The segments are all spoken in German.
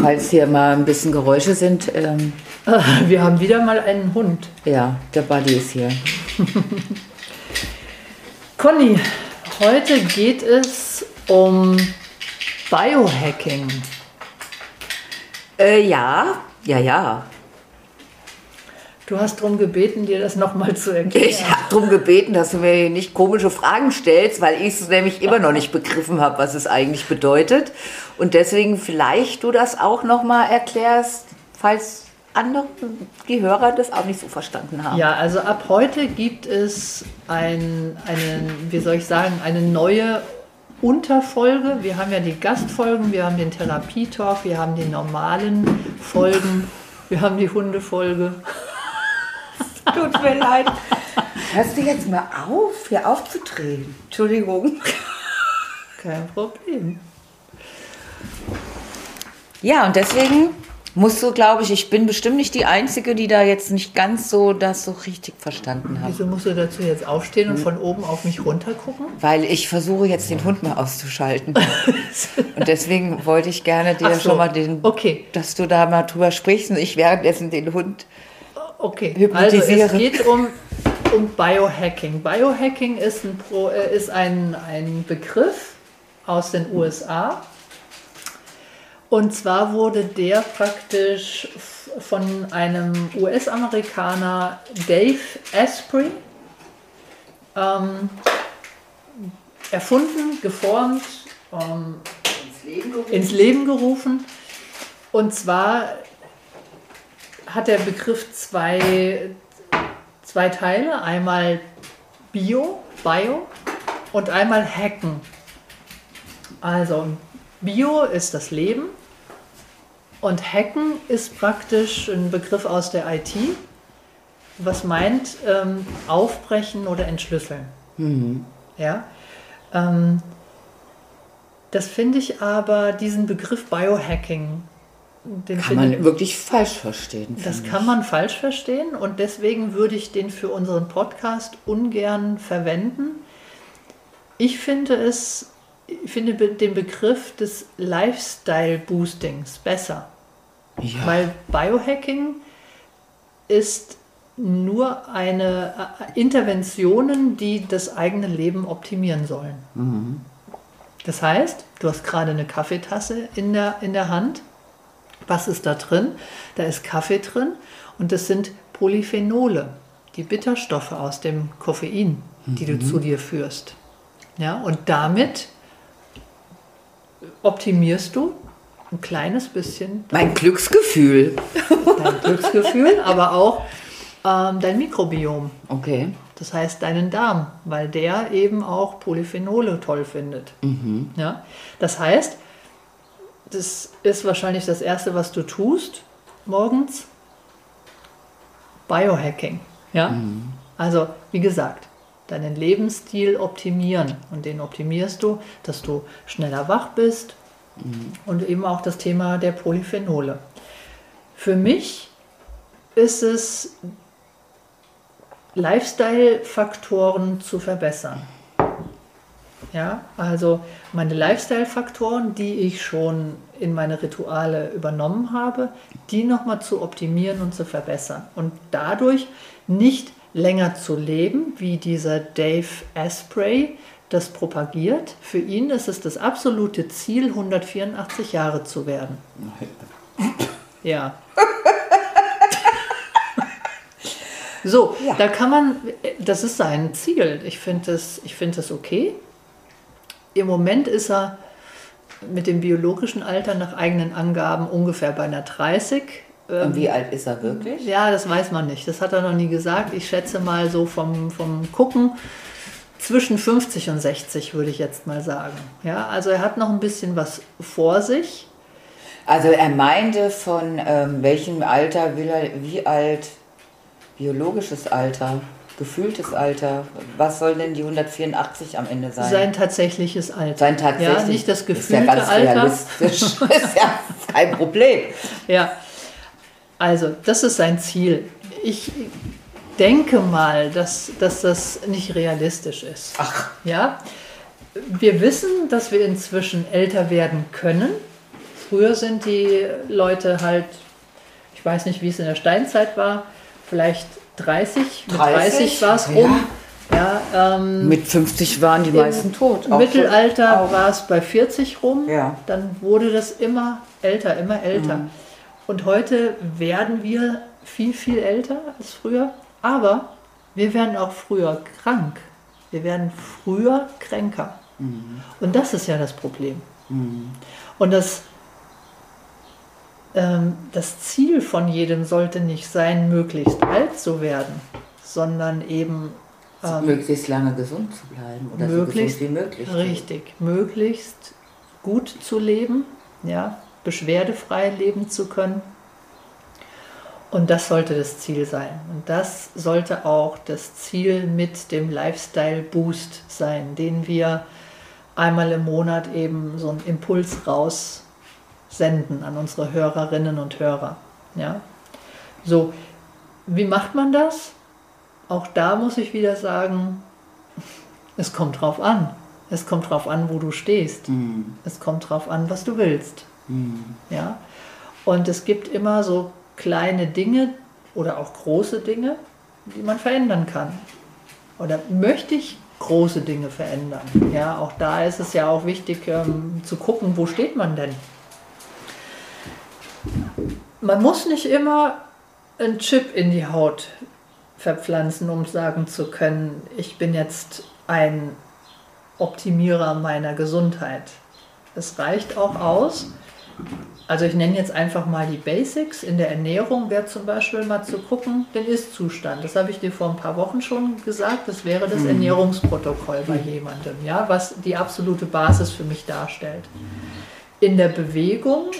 falls hier mal ein bisschen Geräusche sind. Ähm, Wir haben wieder mal einen Hund. ja, der Buddy ist hier. Conny, heute geht es um Biohacking. Äh, ja, ja, ja. Du hast darum gebeten, dir das nochmal zu erklären. Ich habe darum gebeten, dass du mir nicht komische Fragen stellst, weil ich es nämlich immer noch nicht begriffen habe, was es eigentlich bedeutet. Und deswegen vielleicht du das auch nochmal erklärst, falls andere, die Hörer das auch nicht so verstanden haben. Ja, also ab heute gibt es ein, eine, wie soll ich sagen, eine neue Unterfolge. Wir haben ja die Gastfolgen, wir haben den Therapietalk, wir haben die normalen Folgen, wir haben die Hundefolge. Tut mir leid. Hörst du jetzt mal auf, hier aufzudrehen? Entschuldigung. Kein Problem. Ja, und deswegen musst du, glaube ich, ich bin bestimmt nicht die Einzige, die da jetzt nicht ganz so das so richtig verstanden hat. Wieso musst du dazu jetzt aufstehen und von oben auf mich runter gucken? Weil ich versuche jetzt den Hund mal auszuschalten. und deswegen wollte ich gerne dir so, schon mal den, okay. dass du da mal drüber sprichst und ich währenddessen den Hund. Okay, also es Hypnotisiere. geht um, um Biohacking. Biohacking ist, ein, Pro, äh, ist ein, ein Begriff aus den USA. Und zwar wurde der praktisch von einem US-Amerikaner Dave Asprey ähm, erfunden, geformt, ähm, ins Leben gerufen. Und zwar hat der Begriff zwei, zwei Teile. Einmal Bio, Bio und einmal Hacken. Also Bio ist das Leben und Hacken ist praktisch ein Begriff aus der IT, was meint ähm, aufbrechen oder entschlüsseln. Ja. Ähm, das finde ich aber, diesen Begriff Biohacking, den Kann man wirklich falsch verstehen. das finde kann man falsch verstehen und deswegen würde ich den für unseren Podcast ungern verwenden. Ich finde es, ich finde den Begriff des Lifestyle-Boostings besser, ich. Ja. weil Biohacking ist nur eine äh, Interventionen, die das eigene Leben optimieren sollen. Das heißt, du hast gerade eine Kaffeetasse in der, in der Hand. Was ist da drin? Da ist Kaffee drin und das sind Polyphenole, die Bitterstoffe aus dem Koffein, die du zu dir führst. Ja, und damit optimierst du ein kleines bisschen mein Glücksgefühl. dein Glücksgefühl, aber auch ähm, dein Mikrobiom. Okay. Das heißt deinen Darm, weil der eben auch Polyphenole toll findet. Ja? Das heißt, das ist wahrscheinlich das Erste, was du tust morgens. Biohacking. Ja? Also, wie gesagt, deinen Lebensstil optimieren. Und den optimierst du, dass du schneller wach bist und eben auch das Thema der Polyphenole. Für mich ist es Lifestyle-Faktoren zu verbessern. Ja, also meine Lifestyle-Faktoren, die ich schon in meine Rituale übernommen habe, die nochmal zu optimieren und zu verbessern. Und dadurch nicht länger zu leben, wie dieser Dave Asprey das propagiert. Für ihn ist es das absolute Ziel, 184 Jahre zu werden. Ja. So, Ja. da kann man, das ist sein Ziel. Ich finde das, ich finde das okay. Im Moment ist er mit dem biologischen Alter nach eigenen Angaben ungefähr bei einer 30. Ähm, Und wie alt ist er wirklich? Ja, das weiß man nicht. Das hat er noch nie gesagt. Ich schätze mal so vom, vom Gucken zwischen 50 und 60 würde ich jetzt mal sagen. Ja, also er hat noch ein bisschen was vor sich. Also er meinte von ähm, welchem Alter will er, wie alt, biologisches Alter, gefühltes Alter, was soll denn die 184 am Ende sein? Sein tatsächliches Alter. Sein tatsächlich. Ja, nicht das ist gefühlte ja ganz Alter. realistisch. ist ja kein Problem. Ja, also das ist sein Ziel. Ich denke mal, dass, dass das nicht realistisch ist. Ach. Ja, wir wissen, dass wir inzwischen älter werden können. Früher sind die Leute halt, ich weiß nicht, wie es in der Steinzeit war, vielleicht 30, mit 30? 30 war es Ja. rum. Ja, ähm, Mit 50 waren die meisten tot. Im Mittelalter war es bei 40 rum. Ja. Dann wurde das immer älter, immer älter. Mhm. Und heute werden wir viel, viel älter als früher. Aber wir werden auch früher krank. Wir werden früher kränker. Mhm. Und das ist ja das Problem. Und das, das Ziel von jedem sollte nicht sein, möglichst alt zu werden, sondern eben ähm, möglichst lange gesund zu bleiben oder möglichst so gesund wie möglich. Richtig, möglichst gut zu leben, ja, beschwerdefrei leben zu können. Und das sollte das Ziel sein. Und das sollte auch das Ziel mit dem Lifestyle Boost sein, den wir einmal im Monat eben so einen Impuls raus senden an unsere Hörerinnen und Hörer. Ja? So, wie macht man das? Auch da muss ich wieder sagen, es kommt drauf an. Es kommt drauf an, wo du stehst. Mhm. Es kommt drauf an, was du willst. Mhm. Ja? Und es gibt immer so kleine Dinge oder auch große Dinge, die man verändern kann. Oder möchte ich große Dinge verändern? Ja, auch da ist es ja auch wichtig ähm, zu gucken, wo steht man denn? Man muss nicht immer einen Chip in die Haut verpflanzen, um sagen zu können, ich bin jetzt ein Optimierer meiner Gesundheit. Es reicht auch aus, also ich nenne jetzt einfach mal die Basics. In der Ernährung wäre zum Beispiel mal zu gucken, den Ist-Zustand. Das habe ich dir vor ein paar Wochen schon gesagt. Das wäre das Ernährungsprotokoll bei jemandem, ja, was die absolute Basis für mich darstellt. In der Bewegung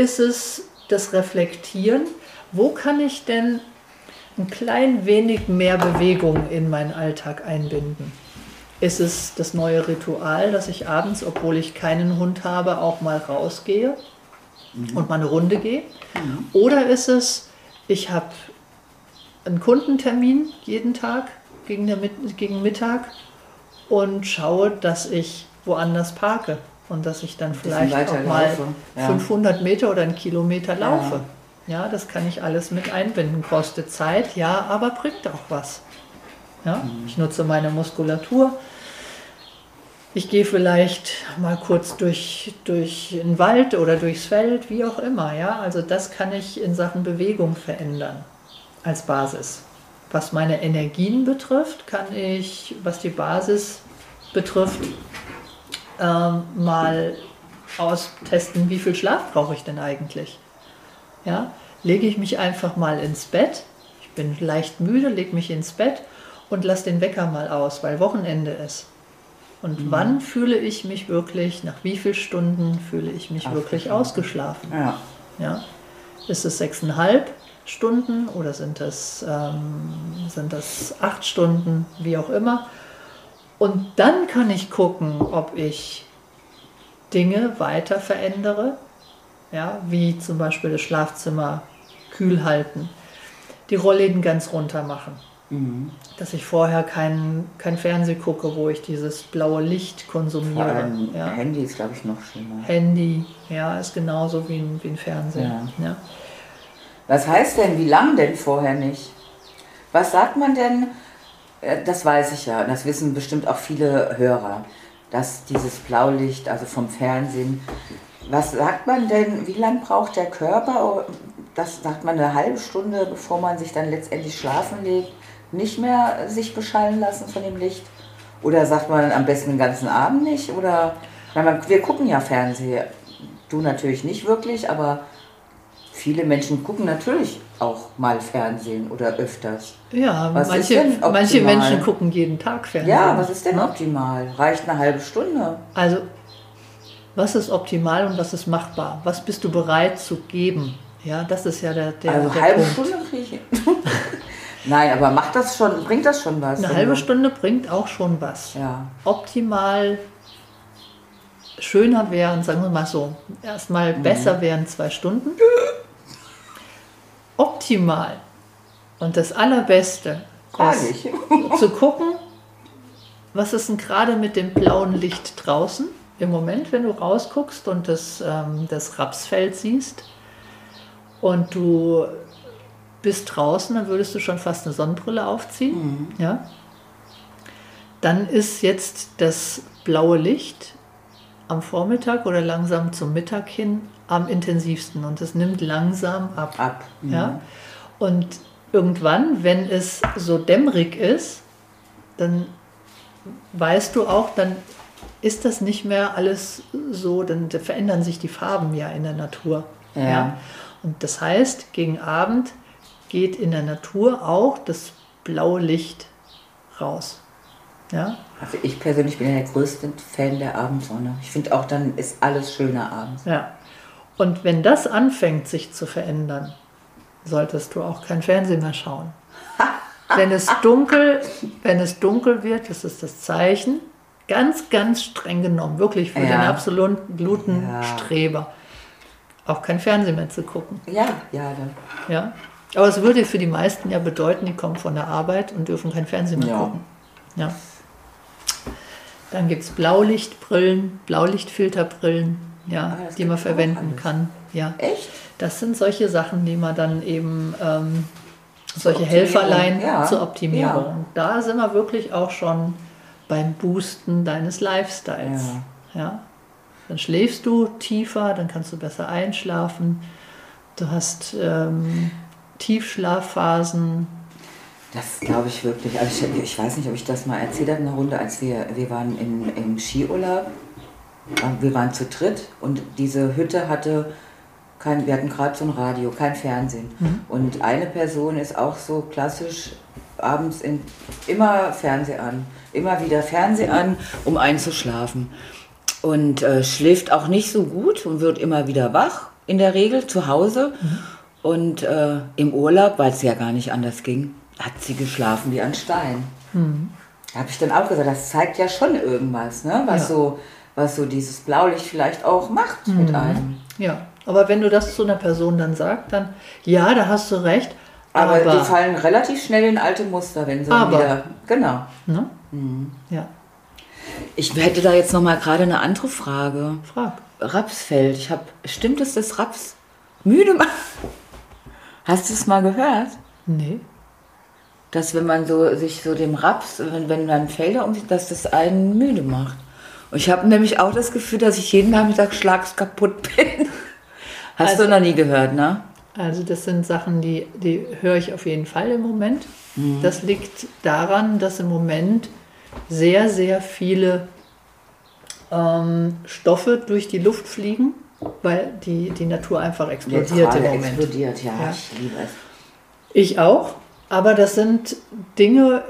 ist es das Reflektieren. Wo kann ich denn ein klein wenig mehr Bewegung in meinen Alltag einbinden? Ist es das neue Ritual, dass ich abends, obwohl ich keinen Hund habe, auch mal rausgehe und mal eine Runde gehe? Oder ist es, ich habe einen Kundentermin jeden Tag gegen, der, gegen Mittag und schaue, dass ich woanders parke und dass ich dann vielleicht auch mal ja. 500 Meter oder einen Kilometer laufe. Ja, das kann ich alles mit einbinden. Kostet Zeit, ja, aber bringt auch was. Ja, ich nutze meine Muskulatur. Ich gehe vielleicht mal kurz durch, durch den Wald oder durchs Feld, wie auch immer. Ja, also das kann ich in Sachen Bewegung verändern als Basis. Was meine Energien betrifft, kann ich, was die Basis betrifft, ähm, mal austesten, wie viel Schlaf brauche ich denn eigentlich. Ja, lege ich mich einfach mal ins Bett. Ich bin leicht müde, lege mich ins Bett und lasse den Wecker mal aus, weil Wochenende ist. Und wann fühle ich mich wirklich, nach wie vielen Stunden fühle ich mich wirklich ausgeschlafen? Ja. Ja? Ist es sechseinhalb Stunden oder sind es, ähm, sind das acht Stunden, wie auch immer? Und dann kann ich gucken, ob ich Dinge weiter verändere, ja, wie zum Beispiel das Schlafzimmer kühl halten, die Rollläden ganz runter machen, Mhm. dass ich vorher kein, kein Fernseh gucke, wo ich dieses blaue Licht Vor konsumiere. allem Ja. Handy ist, glaube ich, noch schlimmer. Handy, ja, ist genauso wie ein, wie ein Fernseher. Ja. Was heißt denn, wie lang denn vorher nicht? Was sagt man denn, das weiß ich ja, das wissen bestimmt auch viele Hörer, dass dieses Blaulicht, also vom Fernsehen, was sagt man denn, wie lange braucht der Körper, das sagt man eine halbe Stunde, bevor man sich dann letztendlich schlafen legt, nicht mehr sich beschallen lassen von dem Licht? Oder sagt man am besten den ganzen Abend nicht? Oder wir gucken ja Fernsehen. Du natürlich nicht wirklich, aber viele Menschen gucken natürlich auch mal Fernsehen oder öfters. Ja, was manche, manche Menschen gucken jeden Tag Fernsehen. Ja, was ist denn ne? optimal? Reicht eine halbe Stunde? Also, was ist optimal und was ist machbar? Was bist du bereit zu geben? Ja, das ist ja der, der Also der halbe Punkt. Stunde kriege ich. Nein, aber macht das schon, bringt das schon was? Eine halbe Stunde bringt auch schon was. Ja. Optimal schöner wären, sagen wir mal so, erstmal Mhm. besser wären zwei Stunden. Optimal und das Allerbeste Gar ist zu gucken, was ist denn gerade mit dem blauen Licht draußen im Moment, wenn du rausguckst und das, ähm, das Rapsfeld siehst und du bist draußen, dann würdest du schon fast eine Sonnenbrille aufziehen. Ja? Dann ist jetzt das blaue Licht am Vormittag oder langsam zum Mittag hin am intensivsten und es nimmt langsam ab. Ab. Mhm. Ja? Und irgendwann, wenn es so dämmerig ist, dann weißt du auch, dann ist das nicht mehr alles so, dann verändern sich die Farben ja in der Natur. Ja. Und das heißt, gegen Abend geht in der Natur auch das blaue Licht raus. Ja? Also ich persönlich bin ja der größte Fan der Abendsonne. Ich finde auch, dann ist alles schöner abends. Ja. Und wenn das anfängt, sich zu verändern, solltest du auch kein Fernsehen mehr schauen. wenn es dunkel, wenn es dunkel wird, das ist das Zeichen, ganz, ganz streng genommen, wirklich für Ja. den absoluten Ja. Streber, auch kein Fernsehen mehr zu gucken. Ja, ja, dann. Ja? Aber es würde für die meisten ja bedeuten, die kommen von der Arbeit und dürfen kein Fernsehen mehr Ja. gucken. Ja. Dann gibt es Blaulichtbrillen, Blaulichtfilterbrillen, ja, Ah, die man verwenden kann. Ja. Echt? Das sind solche Sachen, die man dann eben, ähm, solche Helferlein ja. zur Optimierung. Ja. Da sind wir wirklich auch schon beim Boosten deines Lifestyles. Ja. Dann schläfst du tiefer, dann kannst du besser einschlafen. Du hast ähm, Tiefschlafphasen. Das glaube ich wirklich. Also ich, ich weiß nicht, ob ich das mal erzählt habe in der Runde, als wir, wir waren in, im Skiurlaub. Wir waren zu dritt und diese Hütte hatte kein, wir hatten gerade so ein Radio, kein Fernsehen. Und eine Person ist auch so klassisch abends in, immer Fernseh an, immer wieder Fernseh an, um einzuschlafen. Und äh, schläft auch nicht so gut und wird immer wieder wach, in der Regel zu Hause. Und äh, im Urlaub, weil es ja gar nicht anders ging, hat sie geschlafen wie ein Stein. Da habe ich dann auch gesagt, das zeigt ja schon irgendwas, ne? was, Ja. so, was so dieses Blaulicht vielleicht auch macht mit einem. Ja, aber wenn du das zu einer Person dann sagst, dann ja, da hast du recht. Aber, Aber, die fallen relativ schnell in alte Muster, wenn sie Aber. wieder. Genau. ne? Ja, Ich hätte da jetzt noch mal gerade eine andere Frage. frag. Rapsfeld. Ich habe. Stimmt es, dass Raps müde macht? Hast du es mal gehört? Nee. Dass wenn man so sich so dem Raps, wenn, wenn man Felder umsieht, dass das einen müde macht. Und ich habe nämlich auch das Gefühl, dass ich jeden Nachmittag schlagskaputt bin. Hast Also- du noch nie gehört, ne? Also das sind Sachen, die, die höre ich auf jeden Fall im Moment. Das liegt daran, dass im Moment sehr, sehr viele ähm, Stoffe durch die Luft fliegen, weil die, die Natur einfach explodiert im Moment. explodiert, ja, Ja. ich liebe es. Ich auch, aber das sind Dinge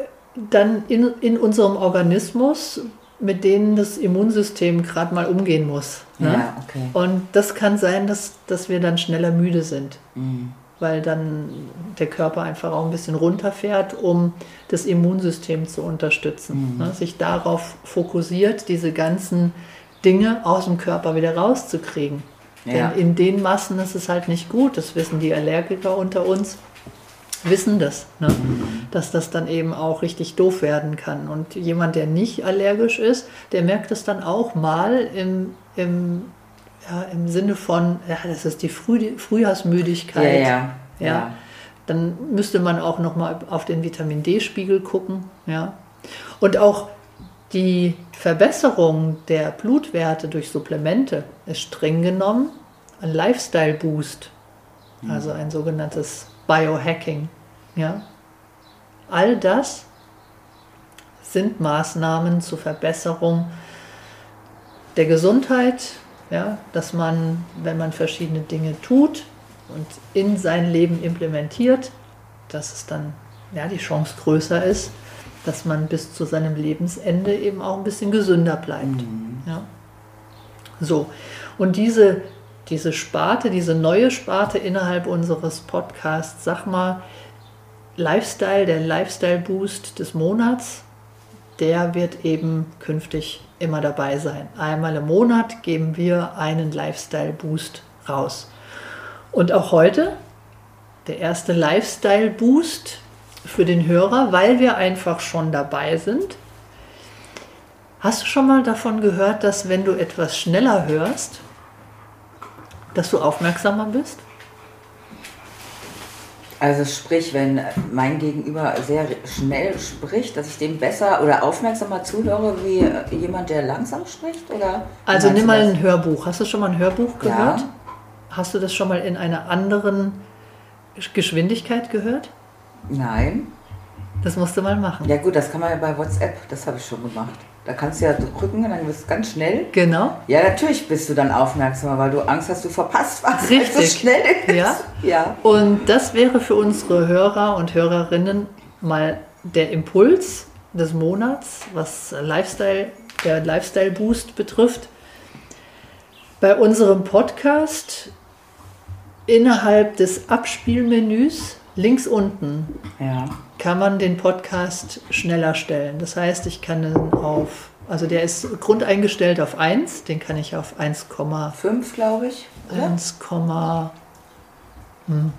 dann in, in unserem Organismus, mit denen das Immunsystem gerade mal umgehen muss. Ne? Ja, okay. Und das kann sein, dass, dass wir dann schneller müde sind, Mhm. weil dann der Körper einfach auch ein bisschen runterfährt, um das Immunsystem zu unterstützen. Mhm. Ne? Sich darauf fokussiert, diese ganzen Dinge aus dem Körper wieder rauszukriegen. Ja. Denn in den Massen ist es halt nicht gut, das wissen die Allergiker unter uns wissen das, ne? dass das dann eben auch richtig doof werden kann. Und jemand, der nicht allergisch ist, der merkt es dann auch mal im, im, ja, im Sinne von, ja, das ist die Früh Frühjahrsmüdigkeit. Ja, ja, ja. ja. Dann müsste man auch nochmal auf den Vitamin D-Spiegel gucken. Ja. Und auch die Verbesserung der Blutwerte durch Supplemente ist streng genommen ein Lifestyle-Boost. also ein sogenanntes Biohacking. Ja? All das sind Maßnahmen zur Verbesserung der Gesundheit, ja, dass man, wenn man verschiedene Dinge tut und in sein Leben implementiert, dass es dann ja, die Chance größer ist, dass man bis zu seinem Lebensende eben auch ein bisschen gesünder bleibt. Mhm. Ja. So, und diese, diese Sparte, diese neue Sparte innerhalb unseres Podcasts, sag mal, Lifestyle, der Lifestyle Boost des Monats, der wird eben künftig immer dabei sein. Einmal im Monat geben wir einen Lifestyle Boost raus. Und auch heute der erste Lifestyle Boost für den Hörer, weil wir einfach schon dabei sind. Hast du schon mal davon gehört, dass wenn du etwas schneller hörst, dass du aufmerksamer bist? Also sprich, wenn mein Gegenüber sehr schnell spricht, dass ich dem besser oder aufmerksamer zuhöre wie jemand, der langsam spricht? Oder also nimm mal ein Hörbuch. Hast du schon mal ein Hörbuch gehört? Ja. Hast du das schon mal in einer anderen Geschwindigkeit gehört? Nein. Das musst du mal machen. Ja gut, das kann man ja bei WhatsApp, das habe ich schon gemacht. Da kannst du ja drücken und dann wirst du ganz schnell. Genau. Ja, natürlich bist du dann aufmerksamer, weil du Angst hast, du verpasst was. Richtig. So schnell ist. Ja. ja. Und das wäre für unsere Hörer und Hörerinnen mal der Impuls des Monats, was Lifestyle, der Lifestyle Boost betrifft. Bei unserem Podcast innerhalb des Abspielmenüs links unten ja. kann man den Podcast schneller stellen. Das heißt, ich kann ihn auf, also der ist grundeingestellt auf 1, den kann ich auf 1,5 glaube ich.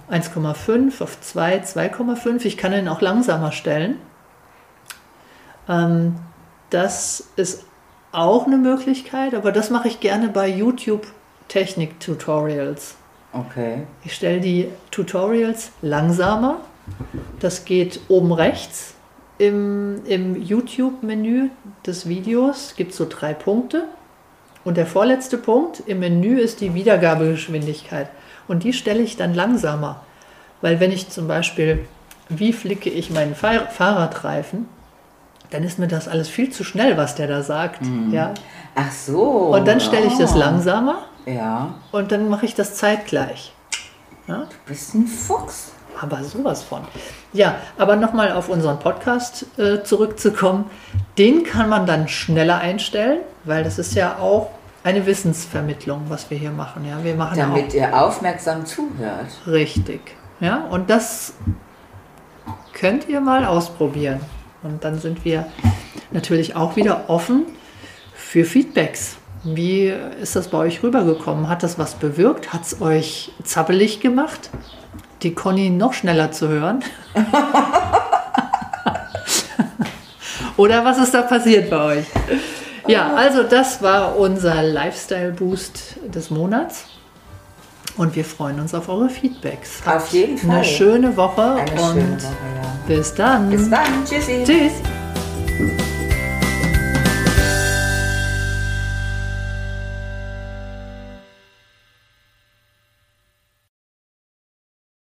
1,5 hm, auf 2, 2,5. Ich kann ihn auch langsamer stellen. Ähm, das ist auch eine Möglichkeit, aber das mache ich gerne bei YouTube Technik-Tutorials. Okay. Ich stelle die Tutorials langsamer. Das geht oben rechts im, im YouTube-Menü des Videos. Gibt so drei Punkte. Und der vorletzte Punkt im Menü ist die Wiedergabegeschwindigkeit. Und die stelle ich dann langsamer. Weil wenn ich zum Beispiel, wie flicke ich meinen Fahrradreifen, dann ist mir das alles viel zu schnell, was der da sagt. Mhm. Ja? Ach so. Und dann stelle ich das ah. langsamer ja. Und dann mache ich das zeitgleich. Ja? Du bist ein Fuchs. Aber sowas von. Ja, aber nochmal auf unseren Podcast äh, zurückzukommen. Den kann man dann schneller einstellen, weil das ist ja auch eine Wissensvermittlung, was wir hier machen. Ja, wir machen Damit ihr aufmerksam zuhört. Richtig. Ja, und das könnt ihr mal ausprobieren. Und dann sind wir natürlich auch wieder offen für Feedbacks. Wie ist das bei euch rübergekommen? Hat das was bewirkt? Hat es euch zappelig gemacht, die Conny noch schneller zu hören? Oder was ist da passiert bei euch? Ja, also das war unser Lifestyle-Boost des Monats. Und wir freuen uns auf eure Feedbacks. Auf jeden Fall. Eine schöne Woche Eine und schöne Woche, ja. bis dann. Bis dann. Tschüssi. Tschüss.